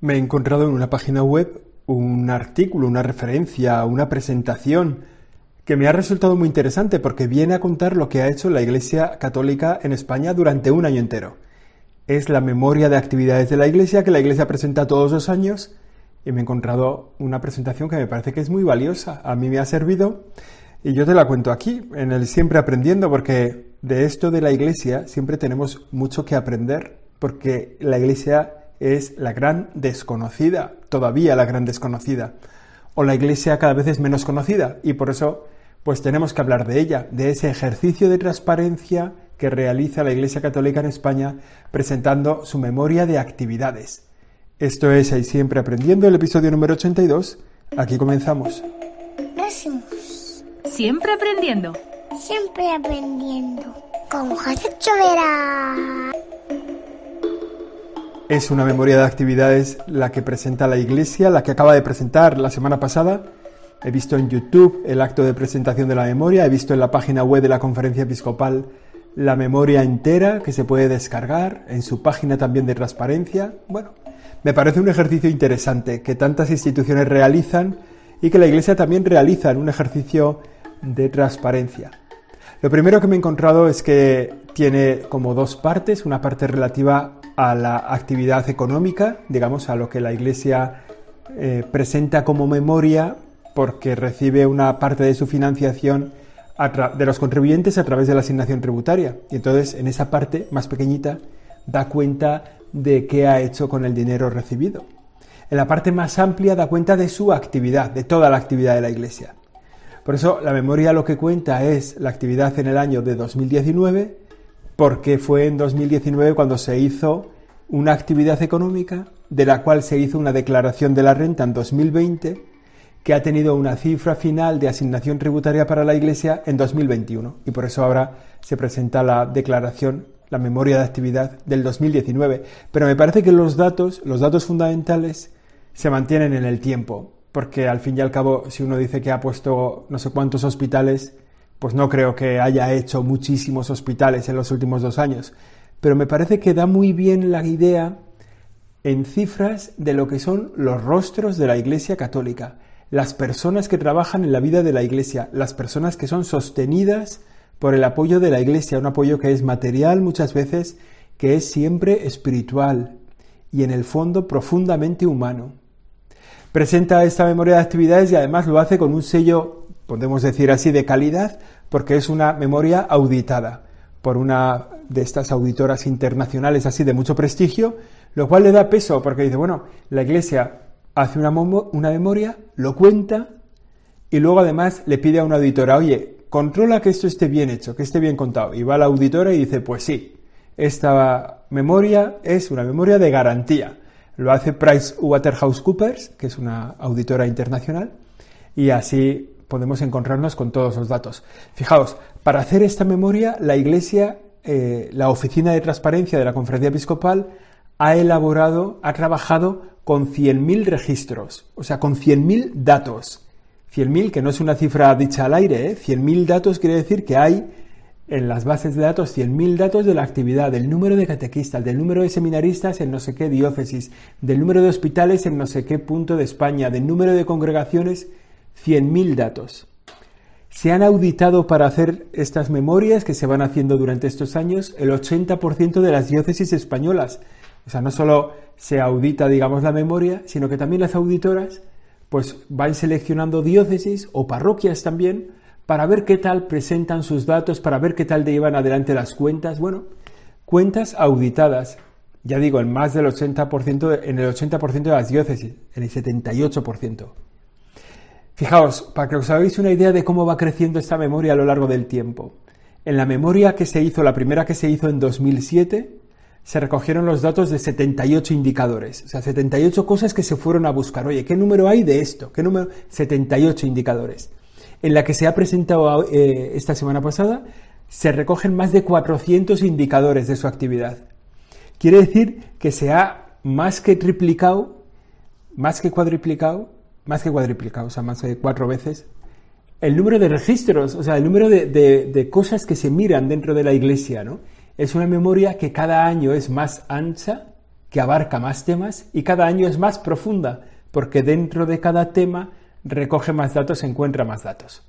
Me he encontrado en una página web un artículo, una referencia, una presentación que me ha resultado muy interesante porque viene a contar lo que ha hecho la Iglesia Católica en España durante un año entero. Es la memoria de actividades de la Iglesia que la Iglesia presenta todos los años y me he encontrado una presentación que me parece que es muy valiosa. A mí me ha servido y yo te la cuento aquí, en el Siempre Aprendiendo, porque de esto de la Iglesia siempre tenemos mucho que aprender, porque la Iglesia es la gran desconocida, todavía la gran desconocida, o la Iglesia cada vez es menos conocida, y por eso pues tenemos que hablar de ella, de ese ejercicio de transparencia que realiza la Iglesia Católica en España presentando su memoria de actividades. Esto es Ahí Siempre Aprendiendo, el episodio número 82. Aquí comenzamos. Siempre aprendiendo. Siempre aprendiendo. Con José Chovera. Es una memoria de actividades la que presenta la Iglesia, la que acaba de presentar la semana pasada. He visto en YouTube el acto de presentación de la memoria, he visto en la página web de la Conferencia Episcopal la memoria entera que se puede descargar, en su página también de transparencia. Bueno, me parece un ejercicio interesante que tantas instituciones realizan y que la Iglesia también realiza en un ejercicio de transparencia. Lo primero que me he encontrado es que tiene como dos partes, una parte relativa a la actividad económica, digamos, a lo que la Iglesia eh, presenta como memoria porque recibe una parte de su financiación de los contribuyentes a través de la asignación tributaria. Y entonces, en esa parte más pequeñita, da cuenta de qué ha hecho con el dinero recibido. En la parte más amplia da cuenta de su actividad, de toda la actividad de la Iglesia. Por eso la memoria lo que cuenta es la actividad en el año de 2019 porque fue en 2019 cuando se hizo una actividad económica de la cual se hizo una declaración de la renta en 2020 que ha tenido una cifra final de asignación tributaria para la Iglesia en 2021 y por eso ahora se presenta la declaración, la memoria de actividad del 2019. Pero me parece que los datos, los datos fundamentales se mantienen en el tiempo, porque al fin y al cabo si uno dice que ha puesto no sé cuántos hospitales, pues no creo que haya hecho muchísimos hospitales en los últimos dos años, pero me parece que da muy bien la idea en cifras de lo que son los rostros de la Iglesia Católica, las personas que trabajan en la vida de la Iglesia, las personas que son sostenidas por el apoyo de la Iglesia, un apoyo que es material muchas veces, que es siempre espiritual y en el fondo profundamente humano. Presenta esta memoria de actividades y además lo hace con un sello podemos decir así, de calidad, porque es una memoria auditada por una de estas auditoras internacionales así de mucho prestigio, lo cual le da peso, porque dice, bueno, la Iglesia hace una, memoria, lo cuenta, y luego además le pide a una auditora, oye, controla que esto esté bien hecho, que esté bien contado. Y va la auditora y dice, pues sí, esta memoria es una memoria de garantía. Lo hace PricewaterhouseCoopers, que es una auditora internacional, y así podemos encontrarnos con todos los datos. Fijaos, para hacer esta memoria, la Iglesia, eh, la Oficina de Transparencia de la Conferencia Episcopal, ha elaborado, ha trabajado con 100.000 registros, o sea, con 100.000 datos. 100.000, que no es una cifra dicha al aire, ¿eh? 100.000 datos quiere decir que hay en las bases de datos 100.000 datos de la actividad, del número de catequistas, del número de seminaristas en no sé qué diócesis, del número de hospitales en no sé qué punto de España, del número de congregaciones 100.000 datos. Se han auditado para hacer estas memorias que se van haciendo durante estos años el 80% de las diócesis españolas. O sea, no solo se audita, digamos, la memoria, sino que también las auditoras pues van seleccionando diócesis o parroquias también para ver qué tal presentan sus datos, para ver qué tal llevan adelante las cuentas. Bueno, cuentas auditadas. Ya digo, en más del 80%, en el 80% de las diócesis, en el 78%. Fijaos, para que os hagáis una idea de cómo va creciendo esta memoria a lo largo del tiempo. En la memoria que se hizo, la primera que se hizo en 2007, se recogieron los datos de 78 indicadores, o sea, 78 cosas que se fueron a buscar. Oye, ¿qué número hay de esto? ¿Qué número? 78 indicadores. En la que se ha presentado eh, esta semana pasada, se recogen más de 400 indicadores de su actividad. Quiere decir que se ha más que triplicado, más que cuadriplicado más que cuadriplicado, o sea, más de cuatro veces, el número de registros, o sea, el número de, cosas que se miran dentro de la iglesia, ¿no? Es una memoria que cada año es más ancha, que abarca más temas y cada año es más profunda, porque dentro de cada tema recoge más datos, encuentra más datos.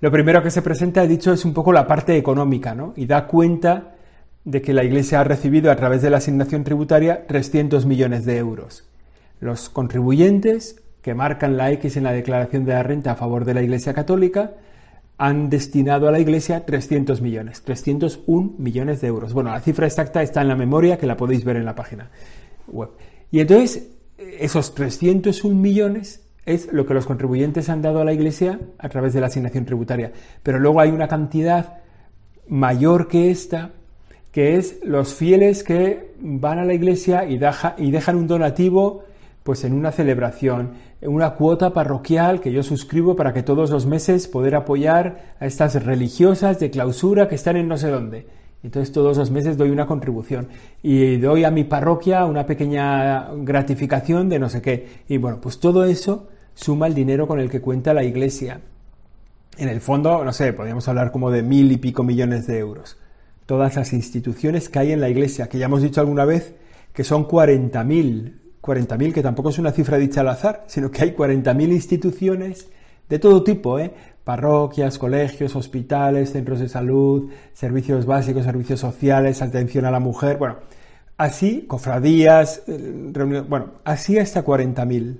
Lo primero que se presenta, he dicho, es un poco la parte económica, ¿no? Y da cuenta de que la Iglesia ha recibido a través de la asignación tributaria 300 millones de euros. Los contribuyentes que marcan la X en la declaración de la renta a favor de la Iglesia Católica han destinado a la Iglesia 300 millones, 301 millones de euros. Bueno, la cifra exacta está en la memoria que la podéis ver en la página web. Y entonces, esos 301 millones es lo que los contribuyentes han dado a la Iglesia a través de la asignación tributaria. Pero luego hay una cantidad mayor que esta, que es los fieles que van a la Iglesia y, y dejan un donativo pues en una celebración, en una cuota parroquial que yo suscribo para que todos los meses poder apoyar a estas religiosas de clausura que están en no sé dónde. Entonces todos los meses doy una contribución y doy a mi parroquia una pequeña gratificación de no sé qué. Y bueno, pues todo eso suma el dinero con el que cuenta la iglesia. En el fondo, no sé, podríamos hablar como de mil y pico millones de euros. Todas las instituciones que hay en la iglesia, que ya hemos dicho alguna vez que son 40.000 40.000, que tampoco es una cifra dicha al azar, sino que hay 40.000 instituciones de todo tipo, ¿eh? parroquias, colegios, hospitales, centros de salud, servicios básicos, servicios sociales, atención a la mujer, bueno, así, cofradías, eh, reuniones, bueno, así hasta 40.000.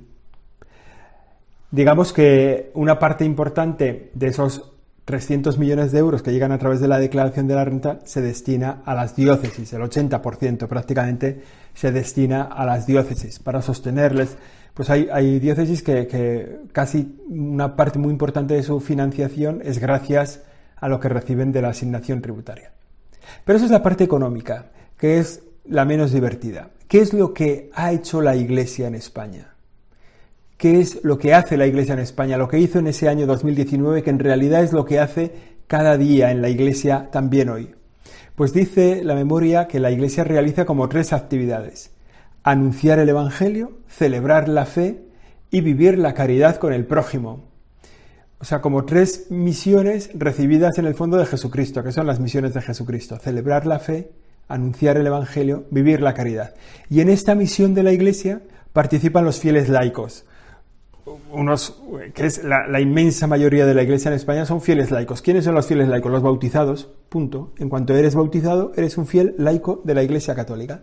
Digamos que una parte importante de esos 300 millones de euros que llegan a través de la declaración de la renta se destina a las diócesis, el 80% prácticamente se destina a las diócesis para sostenerles. Pues hay, diócesis que, que, casi una parte muy importante de su financiación es gracias a lo que reciben de la asignación tributaria. Pero eso es la parte económica, que es la menos divertida. ¿Qué es lo que ha hecho la Iglesia en España? Qué es lo que hace la Iglesia en España, lo que hizo en ese año 2019, que en realidad es lo que hace cada día en la Iglesia también hoy. Pues dice la memoria que la Iglesia realiza como tres actividades. Anunciar el Evangelio, celebrar la fe y vivir la caridad con el prójimo. O sea, como tres misiones recibidas en el fondo de Jesucristo, que son las misiones de Jesucristo. Celebrar la fe, anunciar el Evangelio, vivir la caridad. Y en esta misión de la Iglesia participan los fieles laicos, unos, que es la, inmensa mayoría de la iglesia en España, son fieles laicos. ¿Quiénes son los fieles laicos? Los bautizados, punto. En cuanto eres bautizado, eres un fiel laico de la iglesia católica.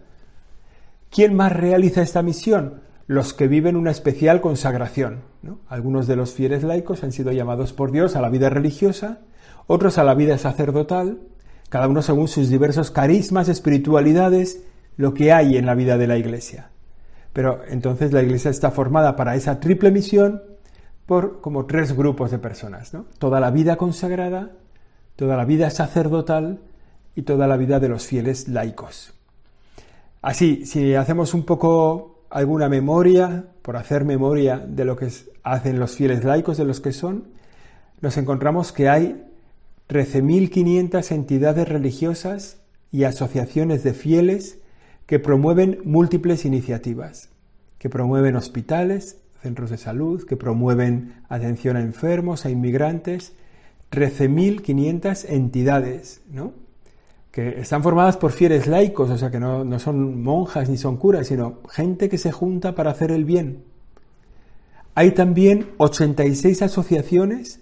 ¿Quién más realiza esta misión? Los que viven una especial consagración. Algunos de los fieles laicos han sido llamados por Dios a la vida religiosa, otros a la vida sacerdotal, cada uno según sus diversos carismas, espiritualidades, lo que hay en la vida de la iglesia. Pero entonces la iglesia está formada para esa triple misión por como tres grupos de personas, ¿no? Toda la vida consagrada, toda la vida sacerdotal y toda la vida de los fieles laicos. Así, si hacemos un poco alguna memoria, por hacer memoria de lo que hacen los fieles laicos, de los que son, nos encontramos que hay 13.500 entidades religiosas y asociaciones de fieles que promueven múltiples iniciativas, que promueven hospitales, centros de salud, que promueven atención a enfermos, a inmigrantes, 13.500 entidades, ¿no? que están formadas por fieles laicos, o sea que no, no son monjas ni son curas, sino gente que se junta para hacer el bien. Hay también 86 asociaciones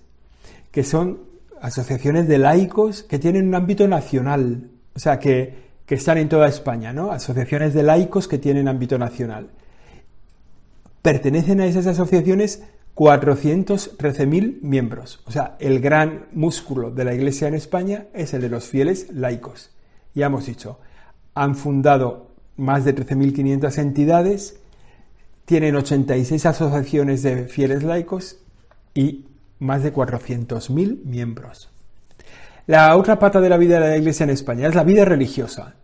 que son asociaciones de laicos que tienen un ámbito nacional, o sea que que están en toda España, ¿no? Asociaciones de laicos que tienen ámbito nacional. Pertenecen a esas asociaciones 413.000 miembros. O sea, el gran músculo de la Iglesia en España es el de los fieles laicos. Ya hemos dicho, han fundado más de 13.500 entidades, tienen 86 asociaciones de fieles laicos y más de 400.000 miembros. La otra pata de la vida de la Iglesia en España es la vida religiosa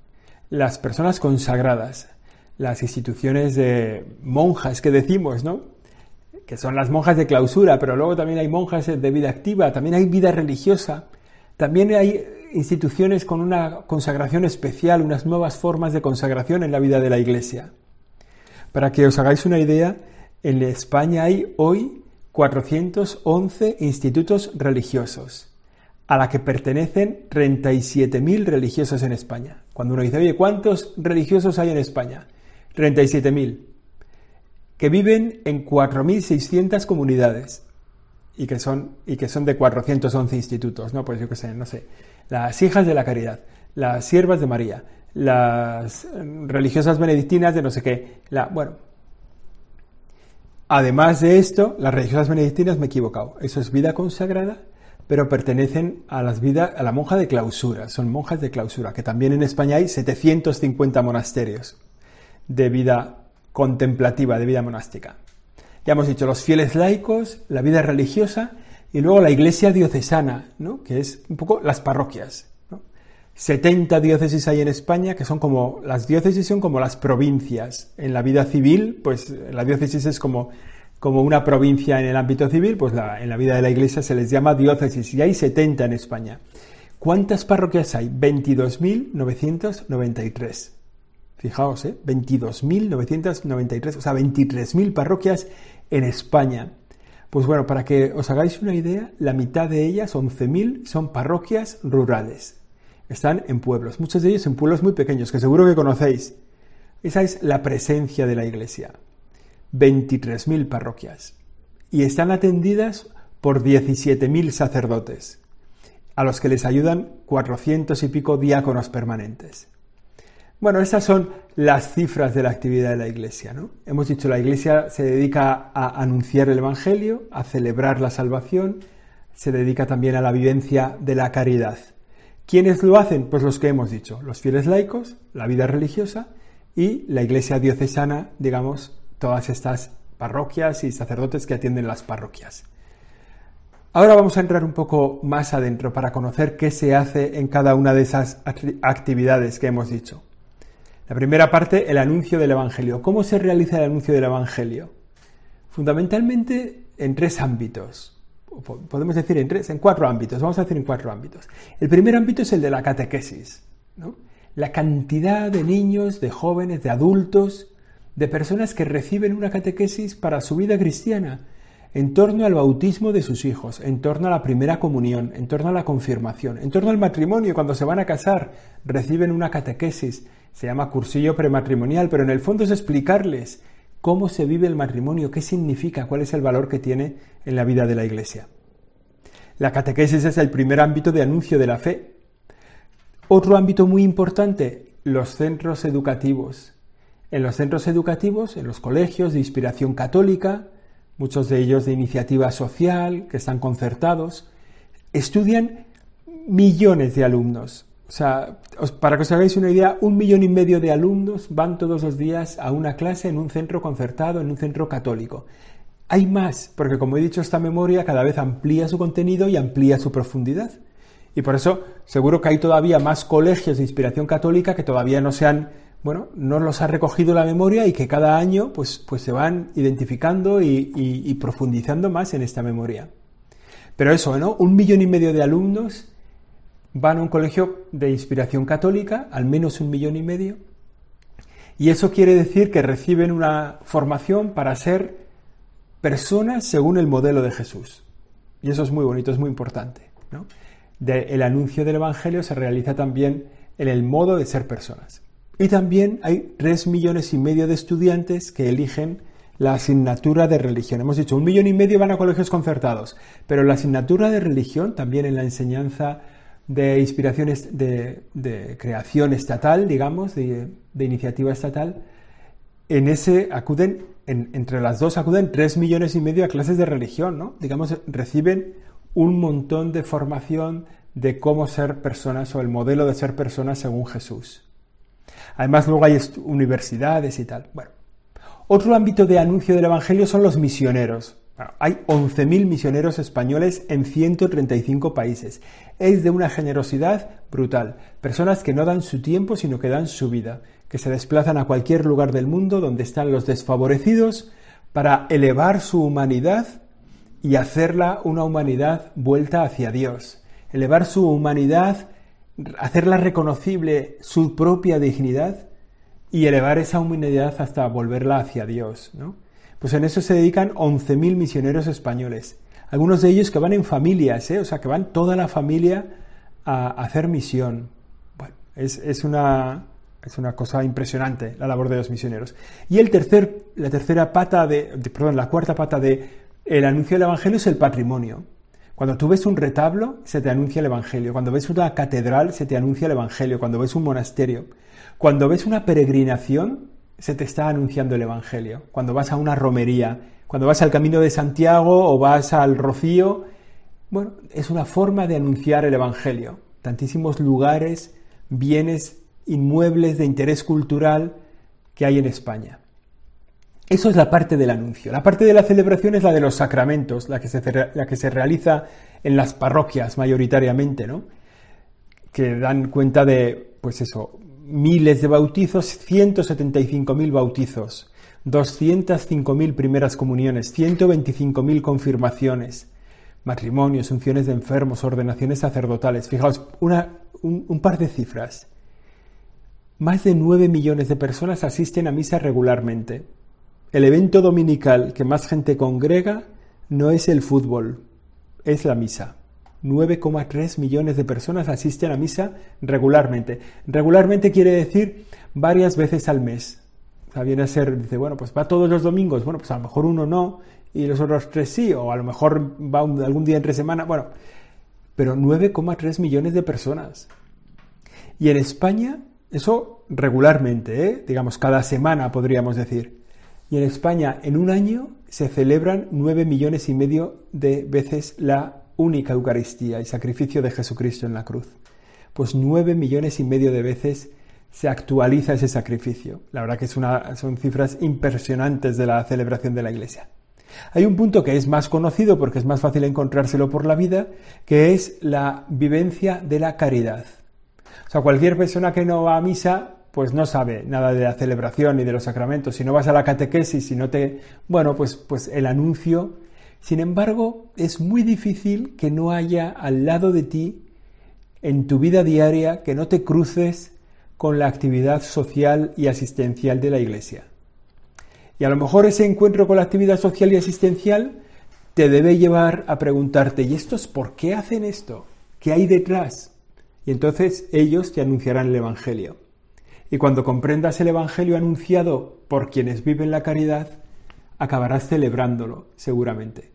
las personas consagradas, las instituciones de monjas que decimos, ¿no? Que son las monjas de clausura, pero luego también hay monjas de vida activa, también hay vida religiosa, también hay instituciones con una consagración especial, unas nuevas formas de consagración en la vida de la Iglesia. Para que os hagáis una idea, en España hay hoy 411 institutos religiosos a la que pertenecen 37.000 religiosos en España. Cuando uno dice, oye, ¿cuántos religiosos hay en España? 37.000, que viven en 4.600 comunidades y que son, y que son de 411 institutos, ¿no? Pues yo qué sé, no sé, las hijas de la caridad, las siervas de María, las religiosas benedictinas de no sé qué, la, bueno. Además de esto, las religiosas benedictinas me he equivocado, eso es vida consagrada, pero pertenecen a las vidas, a la monja de clausura, son monjas de clausura, que también en España hay 750 monasterios de vida contemplativa, de vida monástica. Ya hemos dicho los fieles laicos, la vida religiosa y luego la iglesia diocesana, ¿no? que es un poco las parroquias. 70 diócesis hay en España que son como, las diócesis son como las provincias. En la vida civil, pues la diócesis es como, como una provincia en el ámbito civil, pues en la vida de la iglesia se les llama diócesis y hay 70 en España. ¿Cuántas parroquias hay? 22.993. Fijaos, ¿eh? 22.993, o sea, 23.000 parroquias en España. Pues bueno, para que os hagáis una idea, la mitad de ellas, 11.000, son parroquias rurales. Están en pueblos, muchos de ellos en pueblos muy pequeños, que seguro que conocéis. Esa es la presencia de la Iglesia. 23.000 parroquias. Y están atendidas por 17.000 sacerdotes, a los que les ayudan 400 y pico diáconos permanentes. Bueno, estas son las cifras de la actividad de la Iglesia. ¿no? Hemos dicho, la Iglesia se dedica a anunciar el Evangelio, a celebrar la salvación, se dedica también a la vivencia de la caridad. ¿Quiénes lo hacen? Pues los que hemos dicho, los fieles laicos, la vida religiosa y la Iglesia diocesana, digamos, todas estas parroquias y sacerdotes que atienden las parroquias. Ahora vamos a entrar un poco más adentro para conocer qué se hace en cada una de esas actividades que hemos dicho. La primera parte, el anuncio del Evangelio. ¿Cómo se realiza el anuncio del Evangelio? Fundamentalmente en tres ámbitos. Podemos decir en tres, en cuatro ámbitos. Vamos a decir en cuatro ámbitos. El primer ámbito es el de la catequesis. La cantidad de niños, de jóvenes, de adultos, de personas que reciben una catequesis para su vida cristiana en torno al bautismo de sus hijos, en torno a la primera comunión, en torno a la confirmación, en torno al matrimonio, cuando se van a casar, reciben una catequesis se llama cursillo prematrimonial, pero en el fondo es explicarles cómo se vive el matrimonio, qué significa, cuál es el valor que tiene en la vida de la Iglesia. La catequesis es el primer ámbito de anuncio de la fe. Otro ámbito muy importante, los centros educativos. En los centros educativos, en los colegios de inspiración católica, muchos de ellos de iniciativa social, que están concertados, estudian millones de alumnos. O sea, para que os hagáis una idea, un millón y medio de alumnos van todos los días a una clase en un centro concertado, en un centro católico. Hay más, porque como he dicho, esta memoria cada vez amplía su contenido y amplía su profundidad. Y por eso seguro que hay todavía más colegios de inspiración católica que todavía no se han, bueno, no los ha recogido la memoria y que cada año pues, pues se van identificando y, y profundizando más en esta memoria. Pero eso, ¿no? Un millón y medio de alumnos van a un colegio de inspiración católica, al menos un millón y medio, y eso quiere decir que reciben una formación para ser personas según el modelo de Jesús. Y eso es muy bonito, es muy importante. el anuncio del Evangelio se realiza también en el modo de ser personas. Y también hay tres millones y medio de estudiantes que eligen la asignatura de religión. Hemos dicho, un millón y medio van a colegios concertados, pero la asignatura de religión, también en la enseñanza de inspiraciones de, creación estatal, digamos, de, iniciativa estatal, en ese acuden, entre las dos acuden tres millones y medio a clases de religión, ¿no? Digamos, reciben un montón de formación de cómo ser personas o el modelo de ser personas según Jesús. Además, luego hay universidades y tal. Bueno, otro ámbito de anuncio del Evangelio son los misioneros hay 11.000 misioneros españoles en 135 países. Es de una generosidad brutal. Personas que no dan su tiempo, sino que dan su vida, que se desplazan a cualquier lugar del mundo donde están los desfavorecidos para elevar su humanidad y hacerla una humanidad vuelta hacia Dios. Elevar su humanidad, hacerla reconocible su propia dignidad y elevar esa humanidad hasta volverla hacia Dios, ¿no? Pues en eso se dedican 11.000 misioneros españoles. Algunos de ellos que van en familias, ¿eh? o sea, que van toda la familia a, hacer misión. Bueno, es, una, Es una cosa impresionante la labor de los misioneros. Y el tercer, la tercera pata de, perdón, la cuarta pata de el anuncio del Evangelio es el patrimonio. Cuando tú ves un retablo, se te anuncia el Evangelio. Cuando ves una catedral, se te anuncia el Evangelio. Cuando ves un monasterio. Cuando ves una peregrinación, se te está anunciando el Evangelio. Cuando vas a una romería, cuando vas al Camino de Santiago o vas al Rocío, bueno, es una forma de anunciar el Evangelio. Tantísimos lugares, bienes inmuebles de interés cultural que hay en España. Eso es la parte del anuncio. La parte de la celebración es la de los sacramentos, la que se, realiza en las parroquias mayoritariamente, ¿no? Que dan cuenta de, pues eso, miles de bautizos, 175.000 bautizos, 205.000 primeras comuniones, 125.000 confirmaciones, matrimonios, unciones de enfermos, ordenaciones sacerdotales. Fijaos, una, un par de cifras. Más de 9 millones de personas asisten a misa regularmente. El evento dominical que más gente congrega no es el fútbol, es la misa. 9,3 millones de personas asisten a misa regularmente. Regularmente quiere decir varias veces al mes. O sea, viene a ser, dice, bueno, pues va todos los domingos. Bueno, pues a lo mejor uno no y los otros tres sí, o a lo mejor va algún día entre semana. Bueno, pero 9,3 millones de personas. Y en España eso regularmente, ¿eh? digamos cada semana podríamos decir. Y en España en un año se celebran nueve millones y medio de veces la única Eucaristía y sacrificio de Jesucristo en la cruz. Pues nueve millones y medio de veces se actualiza ese sacrificio. La verdad que son cifras impresionantes de la celebración de la Iglesia. Hay un punto que es más conocido porque es más fácil encontrárselo por la vida, que es la vivencia de la caridad. O sea, cualquier persona que no va a misa, pues no sabe nada de la celebración ni de los sacramentos. Si no vas a la catequesis, si no te... Bueno, pues, pues el anuncio. Sin embargo, es muy difícil que no haya al lado de ti, en tu vida diaria, que no te cruces con la actividad social y asistencial de la Iglesia. Y a lo mejor ese encuentro con la actividad social y asistencial te debe llevar a preguntarte, ¿y estos por qué hacen esto? ¿Qué hay detrás? y entonces ellos te anunciarán el Evangelio. Y cuando comprendas el Evangelio anunciado por quienes viven la caridad, acabarás celebrándolo, seguramente.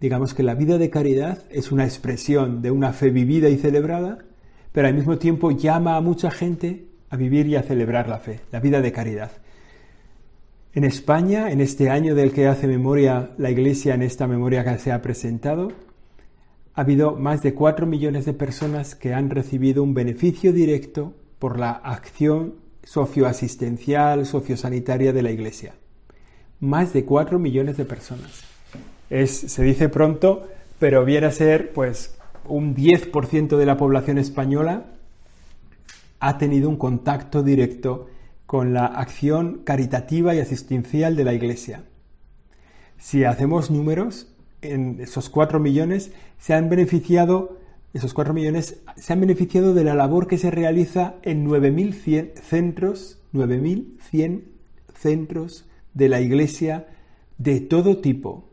Digamos que la vida de caridad es una expresión de una fe vivida y celebrada, pero al mismo tiempo llama a mucha gente a vivir y a celebrar la fe, la vida de caridad. En España, en este año del que hace memoria la Iglesia, en esta memoria que se ha presentado, ha habido más de 4 millones de personas que han recibido un beneficio directo por la acción socioasistencial, sociosanitaria de la Iglesia. Más de 4 millones de personas. Es, se dice pronto, pero viene a ser pues un 10% de la población española ha tenido un contacto directo con la acción caritativa y asistencial de la Iglesia. Si hacemos números, en esos 4 millones se han beneficiado, esos 4 millones se han beneficiado de la labor que se realiza en 9.100 centros, 9.100 centros de la Iglesia de todo tipo.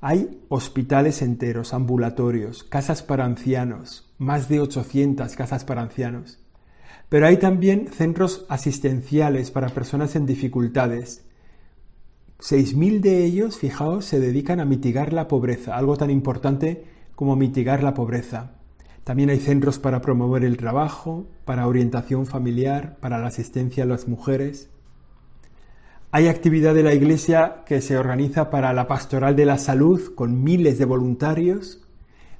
Hay hospitales enteros, ambulatorios, casas para ancianos, más de 800 casas para ancianos. Pero hay también centros asistenciales para personas en dificultades, 6.000 de ellos, fijaos, se dedican a mitigar la pobreza, algo tan importante como mitigar la pobreza. También hay centros para promover el trabajo, para orientación familiar, para la asistencia a las mujeres. Hay actividad de la Iglesia que se organiza para la pastoral de la salud con miles de voluntarios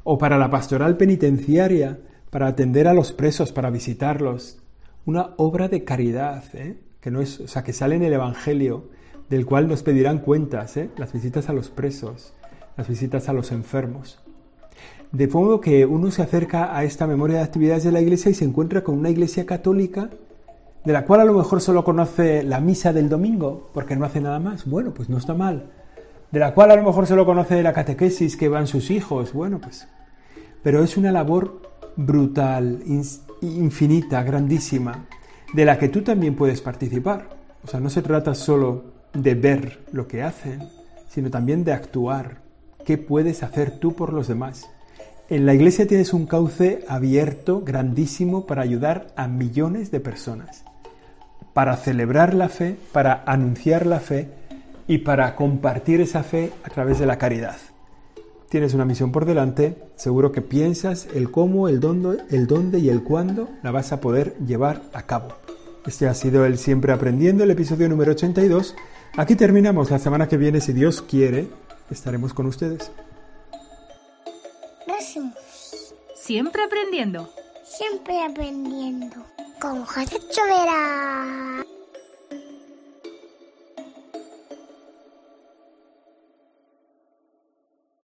o para la pastoral penitenciaria para atender a los presos, para visitarlos. Una obra de caridad, ¿eh? que no es, o sea, que sale en el Evangelio del cual nos pedirán cuentas, ¿eh? las visitas a los presos, las visitas a los enfermos. De modo que uno se acerca a esta memoria de actividades de la Iglesia y se encuentra con una Iglesia católica de la cual a lo mejor solo conoce la misa del domingo, porque no hace nada más. Bueno, pues no está mal. De la cual a lo mejor solo conoce la catequesis que van sus hijos. Bueno, pues... Pero es una labor brutal, infinita, grandísima, de la que tú también puedes participar. O sea, no se trata solo de ver lo que hacen, sino también de actuar. ¿Qué puedes hacer tú por los demás? En la iglesia tienes un cauce abierto, grandísimo, para ayudar a millones de personas. para celebrar la fe, para anunciar la fe y para compartir esa fe a través de la caridad. Tienes una misión por delante, seguro que piensas el cómo, el dónde, el dónde y el cuándo la vas a poder llevar a cabo. Este ha sido el Siempre Aprendiendo, el episodio número 82. Aquí terminamos. La semana que viene, si Dios quiere, estaremos con ustedes. Gracias. Siempre aprendiendo. Siempre aprendiendo. Con José Chovera.